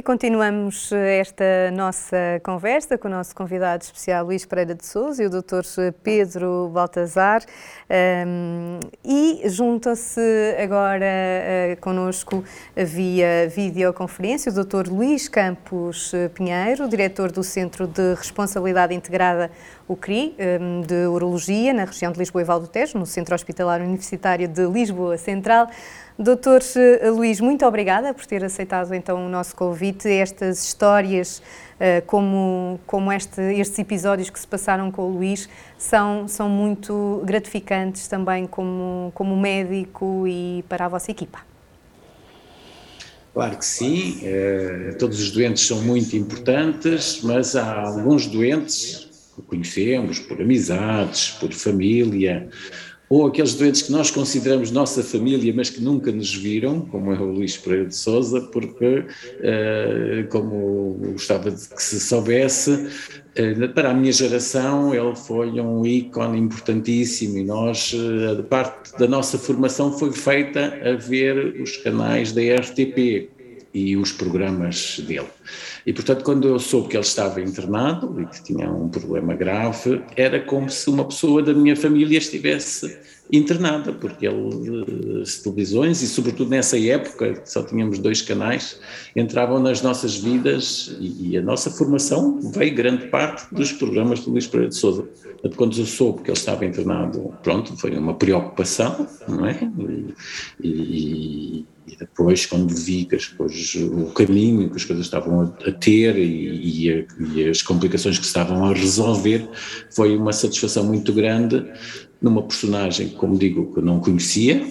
E continuamos esta nossa conversa com o nosso convidado especial Luís Pereira de Souza e o Dr. Pedro Baltazar. E junta-se agora uh, connosco via videoconferência o Dr. Luís Campos Pinheiro, diretor do Centro de Responsabilidade Integrada, o CRI, de Urologia, na região de Lisboa e Val do Tejo, no Centro Hospitalar Universitário de Lisboa Central. Doutor eh, Luís, muito obrigada por ter aceitado então o nosso convite. Estas histórias, eh, como, como este, estes episódios que se passaram com o Luís, são, são muito gratificantes também como, como médico e para a vossa equipa. Claro que sim, eh, todos os doentes são muito importantes, mas há alguns doentes que conhecemos por amizades, por família, ou aqueles doentes que nós consideramos nossa família, mas que nunca nos viram, como é o Luís Pereira de Souza, porque, uh, como gostava de que se soubesse, uh, para a minha geração ele foi um ícone importantíssimo e nós, uh, parte da nossa formação foi feita a ver os canais da RTP e os programas dele. E, portanto, quando eu soube que ele estava internado e que tinha um problema grave, era como se uma pessoa da minha família estivesse internada, porque ele, as televisões, e sobretudo nessa época, só tínhamos dois canais, entravam nas nossas vidas e, e a nossa formação veio grande parte dos programas do Luís Pereira de Souza. Quando eu soube que ele estava internado, pronto, foi uma preocupação, não é? E, e, e depois, quando vi que as coisas, o caminho que as coisas estavam a, ter e, a, e, as complicações que estavam a resolver, foi uma satisfação muito grande numa personagem, como digo, que eu não conhecia,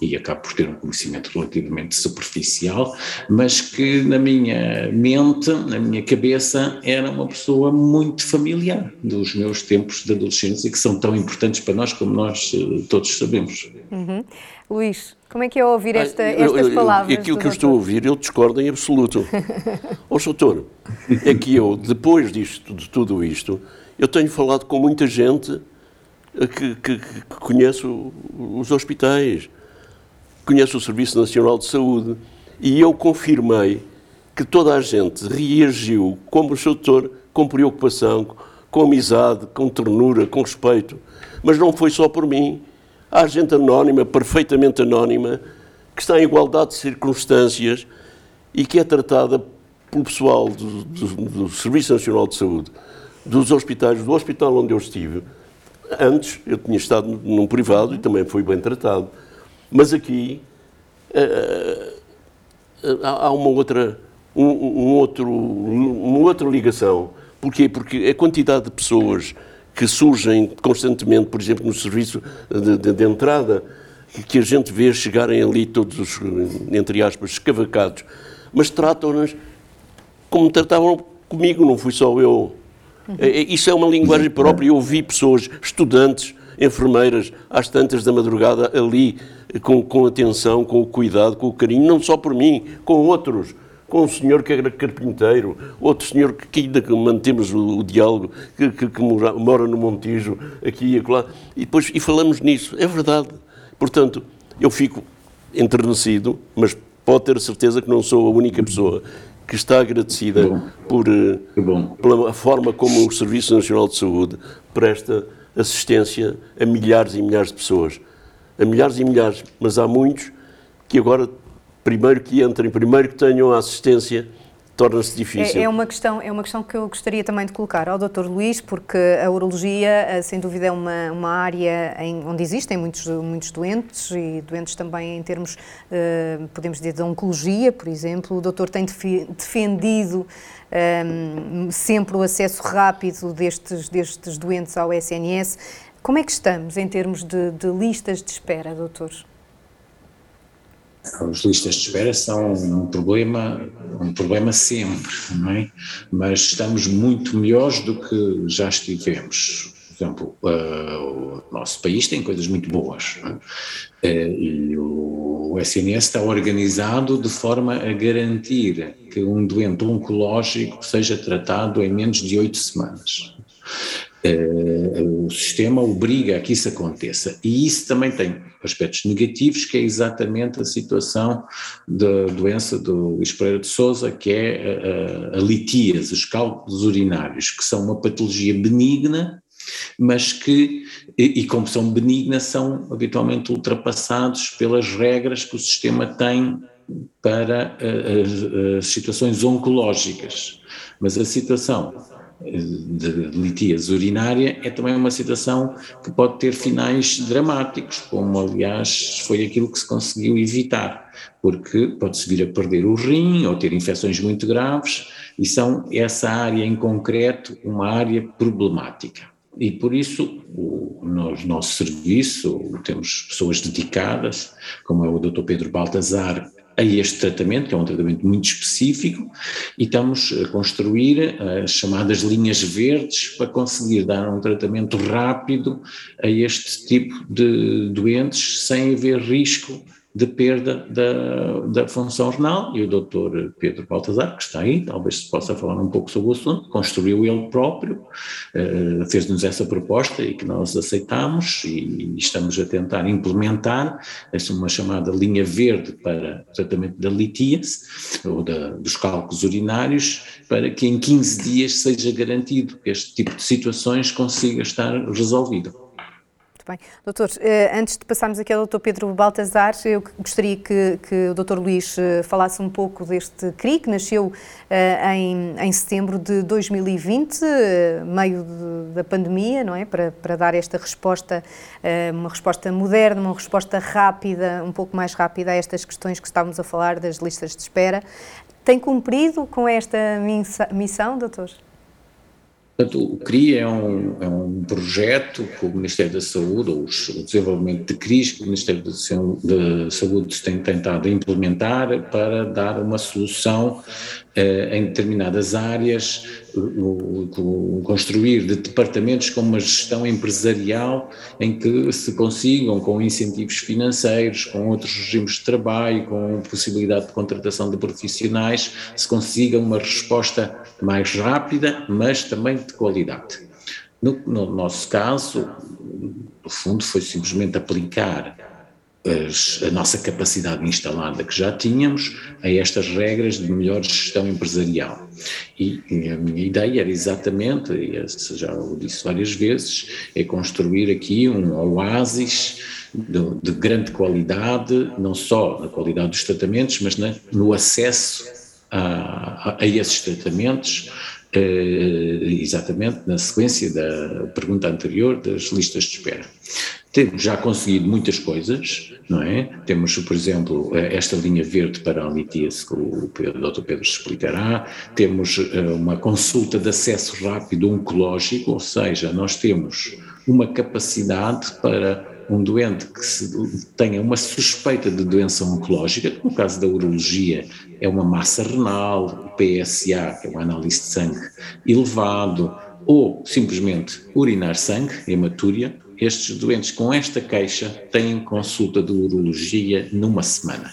e acabo por ter um conhecimento relativamente superficial, mas que na minha mente, na minha cabeça, era uma pessoa muito familiar dos meus tempos de adolescência, que são tão importantes para nós como nós eh, todos sabemos. Uhum. Luís, como é que é ouvir esta, estas palavras? Aquilo que eu estou a ouvir, eu discordo em absoluto. Ó, doutor, é que eu, depois disto, de tudo isto, eu tenho falado com muita gente que, que, que conhece os hospitais, conhece o Serviço Nacional de Saúde, e eu confirmei que toda a gente reagiu como o doutor, com preocupação, com amizade, com ternura, com respeito. Mas não foi só por mim Há gente anónima, perfeitamente anónima, que está em igualdade de circunstâncias e que é tratada pelo pessoal do, do, do Serviço Nacional de Saúde, dos hospitais, do hospital onde eu estive. Antes, eu tinha estado num privado e também fui bem tratado. Mas aqui uh, há uma outra, um, um outro, uma outra ligação. Porquê? Porque a quantidade de pessoas que surgem constantemente, por exemplo, no serviço de, de, de entrada, que a gente vê chegarem ali todos os, entre aspas, escavacados, mas tratam-nos como tratavam comigo, não fui só eu. Uhum. Isso é uma linguagem própria. Eu vi pessoas, estudantes, enfermeiras, às tantas da madrugada, ali, com, com atenção, com o cuidado, com o carinho, não só por mim, com outros com um senhor que era carpinteiro, outro senhor que, que ainda mantemos o, o diálogo, que, que, que mora, mora, no Montijo, aqui e acolá, e depois e falamos nisso. É verdade. Portanto, eu fico enternecido, mas pode ter certeza que não sou a única pessoa que está agradecida por, eh, pela forma como o Serviço Nacional de Saúde presta assistência a milhares e milhares de pessoas. A milhares e milhares, mas há muitos que agora primeiro que entrem, primeiro que tenham a assistência, torna-se difícil. É, é, uma questão, é uma questão que eu gostaria também de colocar ao Dr. Luís, porque a urologia, eh, sem dúvida, é uma, uma área em, onde existem muitos, muitos doentes e doentes também em termos, uh, podemos dizer, de oncologia, por exemplo. O doutor tem defendido um, ehm, sempre o acesso rápido destes, destes doentes ao SNS. Como é que estamos em termos de, de listas de espera, doutor? As listas de espera são um problema, um problema sempre, não é? Mas estamos muito melhores do que já estivemos. Por exemplo, uh, o nosso país tem coisas muito boas uh, e o SNS está organizado de forma a garantir que um doente oncológico seja tratado em menos de oito semanas. O sistema obriga a que isso aconteça. E isso também tem aspectos negativos, que é exatamente a situação da doença do Luís de Souza, que é a, a, a litíase, os cálculos urinários, que são uma patologia benigna, mas que, e, e como são benignas, são habitualmente ultrapassados pelas regras que o sistema tem para as, as situações oncológicas. Mas a situação de litíase urinária é também uma situação que pode ter finais dramáticos, como aliás foi aquilo que se conseguiu evitar, porque pode-se vir a perder o rim ou ter infecções muito graves, e são essa área em concreto uma área problemática. E por isso, o, no nosso serviço, temos pessoas dedicadas, como é o Dr. Pedro Baltazar, a este tratamento, que é um tratamento muito específico, e estamos a construir as chamadas linhas verdes para conseguir dar um tratamento rápido a este tipo de doentes sem haver risco de perda da, da função renal e o doutor Pedro Baltazar, que está aí, talvez se possa falar um pouco sobre o assunto, construiu ele próprio, uh, fez-nos essa proposta e que nós aceitamos e, estamos a tentar implementar essa uma chamada linha verde para tratamento da litíase ou da, dos cálculos urinários para que em 15 dias seja garantido que este tipo de situações consiga estar resolvido bem. Doutor, eh, antes de passarmos aqui ao doutor Pedro Baltazar, eu gostaria que, que o doutor Luís eh, falasse um pouco deste CRI, que nasceu eh, em, em setembro de 2020, meio de, da pandemia, não é? Para, para dar esta resposta, uma resposta moderna, uma resposta rápida, um pouco mais rápida a estas questões que estávamos a falar das listas de espera. Tem cumprido com esta missão, doutor? Portanto, o CRI é um, é um projeto que o Ministério da Saúde, ou o desenvolvimento de CRIs que o Ministério da Saúde tem tentado implementar para dar uma solução eh, em determinadas áreas, o, construir de departamentos com uma gestão empresarial em que se consigam, com incentivos financeiros, com outros regimes de trabalho, com possibilidade de contratação de profissionais, se consiga uma resposta mais rápida, mas também de qualidade. No, no nosso caso, no fundo, foi simplesmente aplicar as, a nossa capacidade instalada que já tínhamos a estas regras de melhor gestão empresarial. E, e a minha ideia era exatamente, e já o disse várias vezes, é construir aqui um oásis de, de grande qualidade, não só na qualidade dos tratamentos, mas na, no acesso a, a, a esses tratamentos, eh, exatamente na sequência da pergunta anterior das listas de espera. Temos já conseguido muitas coisas, não é? Temos, por exemplo, eh, esta linha verde para a litíase que o Dr. Pedro explicará, temos eh, uma consulta de acesso rápido oncológico, ou seja, nós temos uma capacidade para um doente que se, tenha uma suspeita de doença oncológica, no caso da urologia é uma massa renal, PSA, que é uma análise de sangue elevado, ou simplesmente urinar sangue, hematúria, estes doentes com esta queixa têm consulta de urologia numa semana.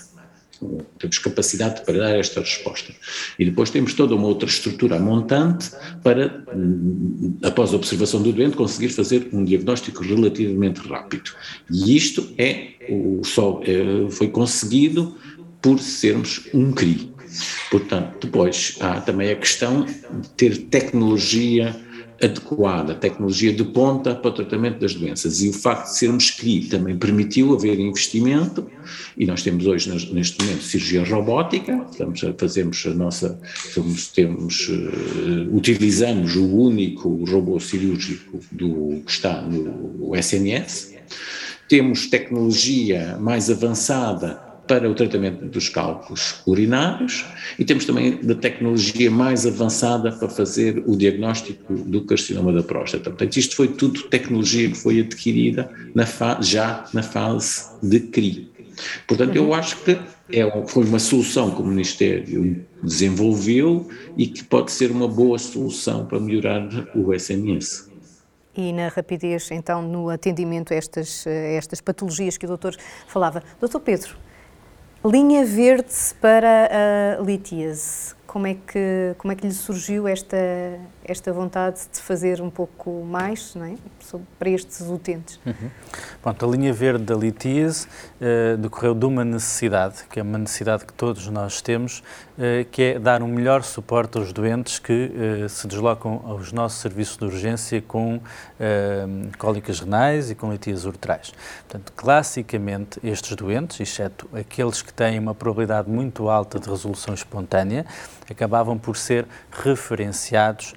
Temos capacidade para dar esta resposta. E depois temos toda uma outra estrutura montante para, hum, após a observação do doente, conseguir fazer um diagnóstico relativamente rápido. E isto é só, é, foi conseguido por sermos um CRI. Portanto, depois há também a questão de ter tecnologia adequada, tecnologia de ponta para o tratamento das doenças. E o facto de sermos CRI também permitiu haver investimento, e nós temos hoje, neste momento, cirurgia robótica, estamos a, fazemos a nossa, temos, uh, utilizamos o único robô cirúrgico do, que está no SNS, temos tecnologia mais avançada para o tratamento dos cálculos urinários e temos também da tecnologia mais avançada para fazer o diagnóstico do carcinoma da próstata. Portanto, isto foi tudo tecnologia que foi adquirida na já na fase de CRI. Portanto, eu acho que é, foi uma solução que o Ministério desenvolveu e que pode ser uma boa solução para melhorar o SNS e na rapidez, então, no atendimento a estas, a estas patologias que o doutor falava. Doutor Pedro, Linha verde para a litíase. como é que, como é que lhe surgiu esta, esta vontade de fazer um pouco mais não é? Para estes utentes? Uhum. Pronto, a linha verde da litíase uh, decorreu de uma necessidade, que é uma necessidade que todos nós temos, uh, que é dar um melhor suporte aos doentes que uh, se deslocam aos nossos serviços de urgência com cólicas renais e com litíase uretrais. Portanto, classicamente, estes doentes, exceto aqueles que têm uma probabilidade muito alta de resolução espontânea, acabavam por ser referenciados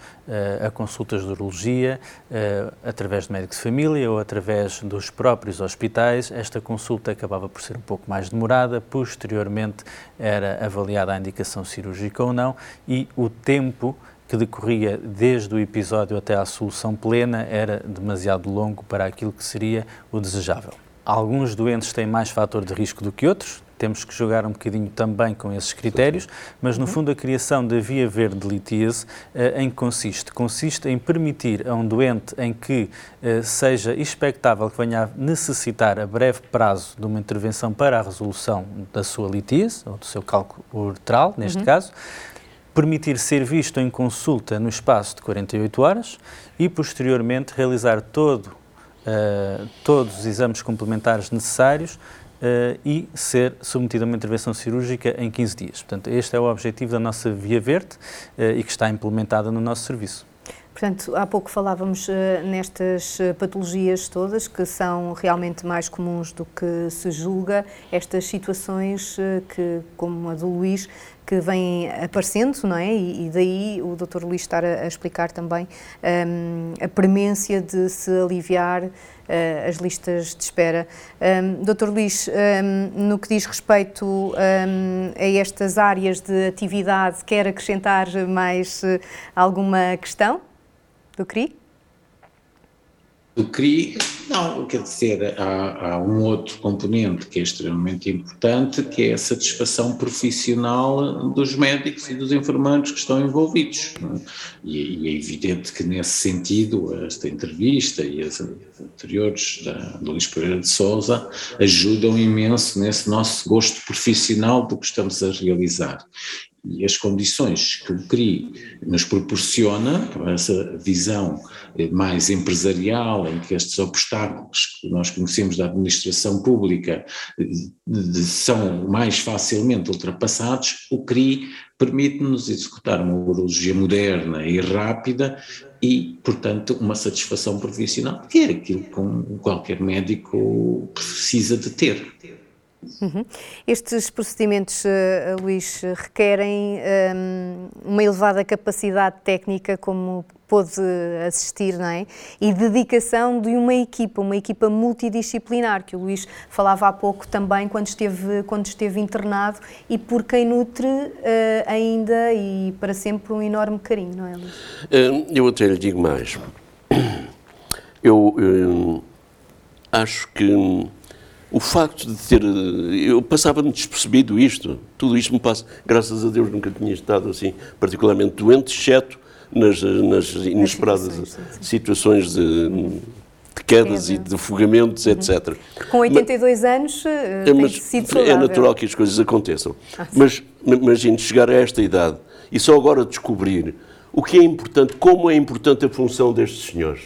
a consultas de urologia uh, através de médicos de família ou através dos próprios hospitais. Esta consulta acabava por ser um pouco mais demorada, posteriormente era avaliada a indicação cirúrgica ou não e o tempo que decorria desde o episódio até à solução plena era demasiado longo para aquilo que seria o desejável. Alguns doentes têm mais fator de risco do que outros, temos que jogar um bocadinho também com esses critérios, mas no uhum. fundo a criação da via verde de litíase uh, em que consiste? Consiste em permitir a um doente em que uh, seja expectável que venha a necessitar a breve prazo de uma intervenção para a resolução da sua litíase, ou do seu cálculo uretral, neste uhum. caso, permitir ser visto em consulta no espaço de 48 horas e posteriormente realizar todo, uh, todos os exames complementares necessários Uh, e ser submetido a uma intervenção cirúrgica em 15 dias. Portanto, este é o objetivo da nossa Via Verde uh, e que está implementada no nosso serviço. Portanto, há pouco falávamos uh, nestas patologias todas que são realmente mais comuns do que se julga, estas situações que, como a do Luís, que vêm aparecendo, não é? E, e daí o Dr. Luís estar a, a explicar também um, a premência de se aliviar uh, as listas de espera. Um, Dr. Luís, um, no que diz respeito a estas áreas de atividade, quer acrescentar mais uh, alguma questão do CRI? do CRI, não, quer dizer, há, há, um outro componente que é extremamente importante, que é a satisfação profissional dos médicos e dos enfermeiros que estão envolvidos. É? E, e, é evidente que, nesse sentido, esta entrevista e as anteriores da, Luís Pereira de Souza ajudam imenso nesse nosso gosto profissional do que estamos a realizar e as condições que o CRI nos proporciona, essa visão eh, mais empresarial, em que estes obstáculos que nós conhecemos da administração pública eh, são mais facilmente ultrapassados, o CRI permite-nos executar uma urologia moderna e rápida e, portanto, uma satisfação profissional, que é aquilo que qualquer médico precisa de ter. Uhum. Estes procedimentos, uh, Luís, requerem um, ehm, uma elevada capacidade técnica, como pôde assistir, não é? E dedicação de uma equipa, uma equipa multidisciplinar, que o Luís falava há pouco também quando esteve, quando esteve internado e por quem nutre uh, ainda e para sempre um enorme carinho, não é, Luís? Eh, eu até lhe digo mais. Eu acho que o facto de ter. Eu passava-me despercebido isto. Tudo isto me passa. Graças a Deus nunca tinha estado assim particularmente doente, exceto nas, nas inesperadas situações de, de quedas e de afogamentos, uhum. etc. Com 82 mas, anos eh, tem mas sido saudável. É natural que as coisas aconteçam. Ah, mas imagine chegar a esta idade e só agora descobrir o que é importante, como é importante a função destes senhores.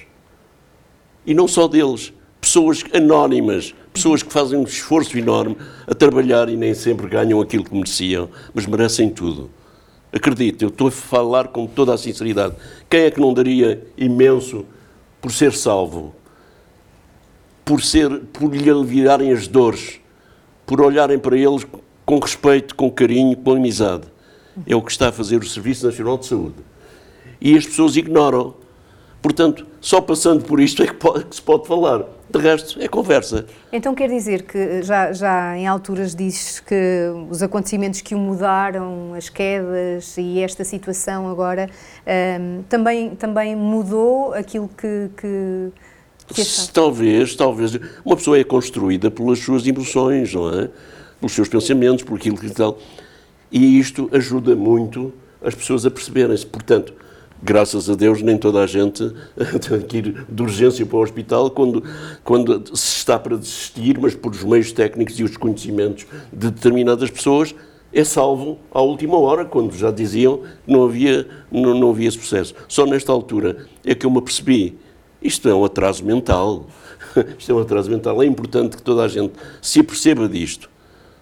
E não só deles, pessoas anónimas, pessoas que fazem um esforço enorme a trabalhar e nem sempre ganham aquilo que mereciam, mas merecem tudo. Acredito, eu estou a falar com toda a sinceridade. Quem é que não daria imenso por ser salvo? Por, ser, por lhe aliviarem as dores, por olharem para eles com respeito, com carinho, com amizade. É o que está a fazer o Serviço Nacional de Saúde. E as pessoas ignoram. Portanto, só passando por isto é que, pode, que se pode falar. De resto, é conversa. Então quer dizer que já, já em alturas dizes que os acontecimentos que o mudaram, as quedas e esta situação agora, um, também, também mudou aquilo que, que Talvez, talvez. Uma pessoa é construída pelas suas emoções, não é? Pelos seus pensamentos, por aquilo que tal. E isto ajuda muito as pessoas a perceberem-se. Portanto, graças a Deus, nem toda a gente tem que ir de urgência para o hospital quando, quando se está para desistir, mas por os meios técnicos e os conhecimentos de determinadas pessoas, é salvo à última hora, quando já diziam que não havia, não, não havia esse processo. Só nesta altura é que eu me apercebi, isto é um atraso mental, isto é um atraso mental, é importante que toda a gente se aperceba disto,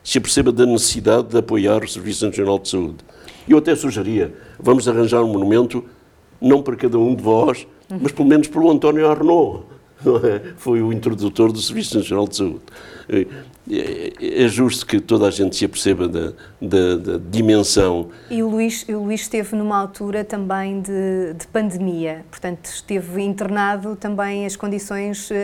se aperceba da necessidade de apoiar o Serviço Nacional de Saúde. Eu até sugeria, vamos arranjar um monumento, não para cada um de vós, mas pelo menos para o António Arnaud, é? foi o introdutor do Serviço Nacional de Saúde. É, é justo que toda a gente se aperceba da, da, da dimensão. E o Luís, o Luís esteve numa altura também de, de pandemia, portanto, esteve internado também as condições uh,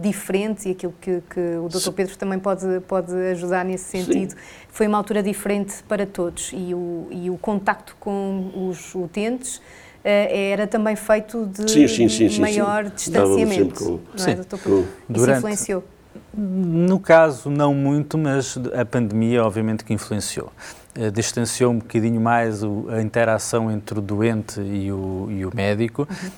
diferentes e aquilo que, que o Dr. Pedro também pode, pode ajudar nesse sentido. Sim. Foi uma altura diferente para todos e o, e o contacto com os utentes era também feito de, sim, sim, sim, maior distanciamento. Com... Não é? Com... Isso Durante... influenciou. No caso, não muito, mas a pandemia, obviamente, que influenciou. Eh, distanciou um bocadinho mais o, a interação entre o doente e o, e o médico. Uhum.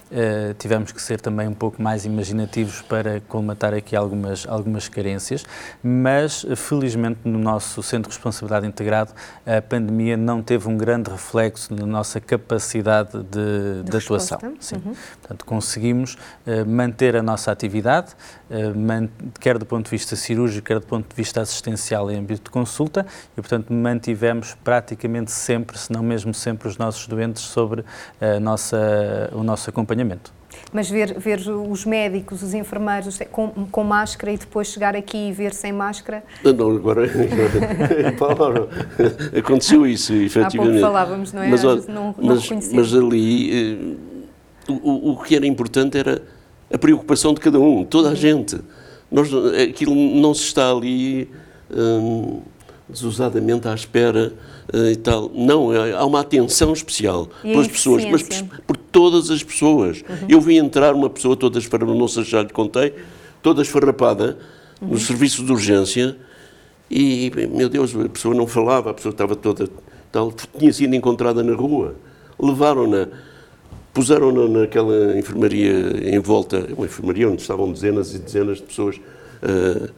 Uh, tivemos que ser também um pouco mais imaginativos para colmatar aqui algumas, algumas carências, mas felizmente no nosso Centro de Responsabilidade Integrado a pandemia não teve um grande reflexo na nossa capacidade de, de, de atuação. Sim. Uhum. Portanto, conseguimos uh, manter a nossa atividade, quer do ponto de vista cirúrgico, quer do ponto de vista assistencial em âmbito de consulta, e portanto mantivemos praticamente sempre, se não mesmo sempre, os nossos doentes sobre a nossa, o nosso acompanhamento. Mas ver, ver os médicos, os enfermeiros com, com máscara e depois chegar aqui e ver sem máscara? Não, agora aconteceu isso, efetivamente. Há pouco falávamos, não é? Mas, não, não mas, mas ali eh, o, o que era importante era a preocupação de cada um, toda a gente. Nós, aquilo não se está ali. Hum, desusadamente à espera uh, e tal. Não, é, há uma atenção especial e pelas pessoas, mas por, por, todas as pessoas. Uhum. Eu vi entrar uma pessoa toda esfarrapada, não sei se já lhe contei, toda esfarrapada uhum. no serviço de urgência e, meu Deus, a pessoa não falava, a pessoa estava toda tal, tinha sido encontrada na rua. Levaram-na, puseram-na naquela enfermaria em volta, uma enfermaria onde estavam dezenas e dezenas de pessoas uh,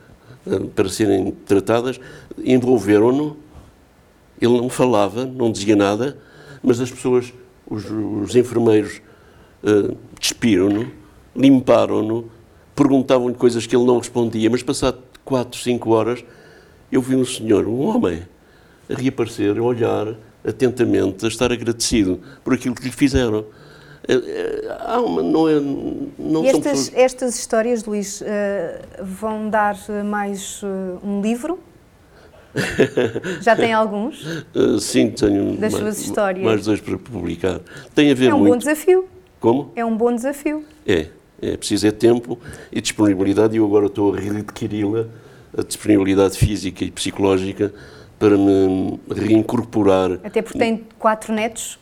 para serem tratadas, envolveram-no. Ele não falava, não dizia nada, mas as pessoas, os, os enfermeiros, uh, despiram-no, limparam-no, perguntavam-lhe coisas que ele não respondia, mas passado quatro, cinco horas, eu vi um senhor, um homem, a reaparecer, a olhar atentamente, a estar agradecido por aquilo que lhe fizeram. É, é, há uma, não é, não e estas, pessoas... estas histórias, Luís, uh, vão dar mais uh, um livro? Já tem alguns? Sim, tenho das mais, suas histórias. mais dois para publicar. Tem a ver é um muito... bom desafio. Como? É um bom desafio. É, é preciso é tempo e disponibilidade e eu agora estou a readquiri-la, a disponibilidade física e psicológica para me reincorporar. Até porque tem quatro netos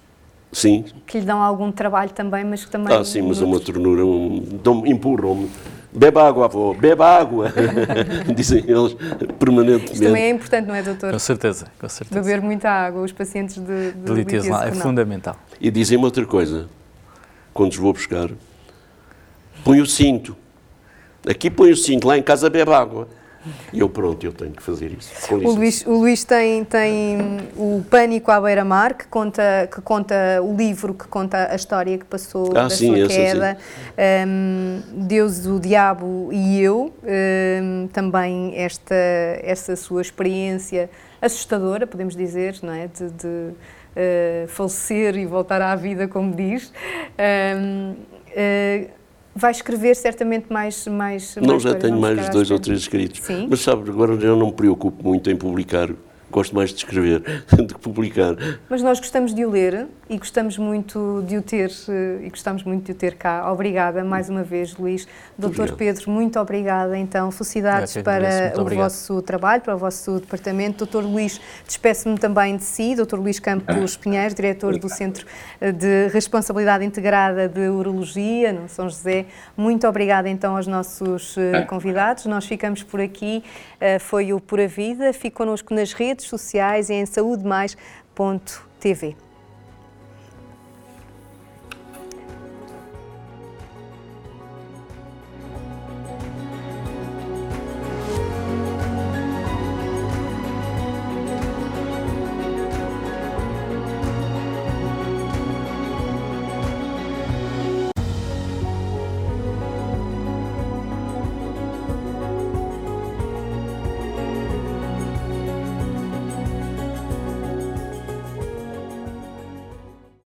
Sim. Que lhe dão algum trabalho também, mas que também. Ah, sim, mas é uma ternura, um, empurram-me. Beba água, avó, beba água, dizem eles permanentemente. Isto também é importante, não é, doutor? Com certeza, com certeza. Beber muita água, os pacientes de, de, de litíase é fundamental. E dizem-me outra coisa, quando os vou buscar, põe o cinto. Aqui põe o cinto, lá em casa bebe água. E eu, pronto, eu tenho que fazer isso. O Luís, o Luís tem, tem o Pânico à Beira-Mar, que conta, que conta o livro que conta a história que passou ah, da sim, sua queda. Um, Deus, o Diabo e Eu. Um, também esta, esta sua experiência assustadora, podemos dizer, não é? De, de uh, falecer e voltar à vida, como diz. Um, uh, vai escrever certamente mais mais Não, mais já tenho mais dois ou três escritos. Sim? Mas sabe, agora eu não me preocupo muito em publicar gosto mais de escrever do que publicar. Mas nós gostamos de o ler e gostamos muito de o ter eh, e gostamos muito de o ter cá. Obrigada mais uma vez, Luís. Doutor Pedro, muito obrigada. Então, felicidades é, para o obrigado. vosso trabalho, para o vosso departamento. Doutor Luís, despeço-me também de si. Doutor Luís Campos Pinheiro, diretor do Centro de Responsabilidade Integrada de Urologia, no São José. Muito obrigada então aos nossos eh, ah. convidados. Nós ficamos por aqui. Eh, foi o Pura Vida. Fique connosco nas redes sociais e em saudemais.tv.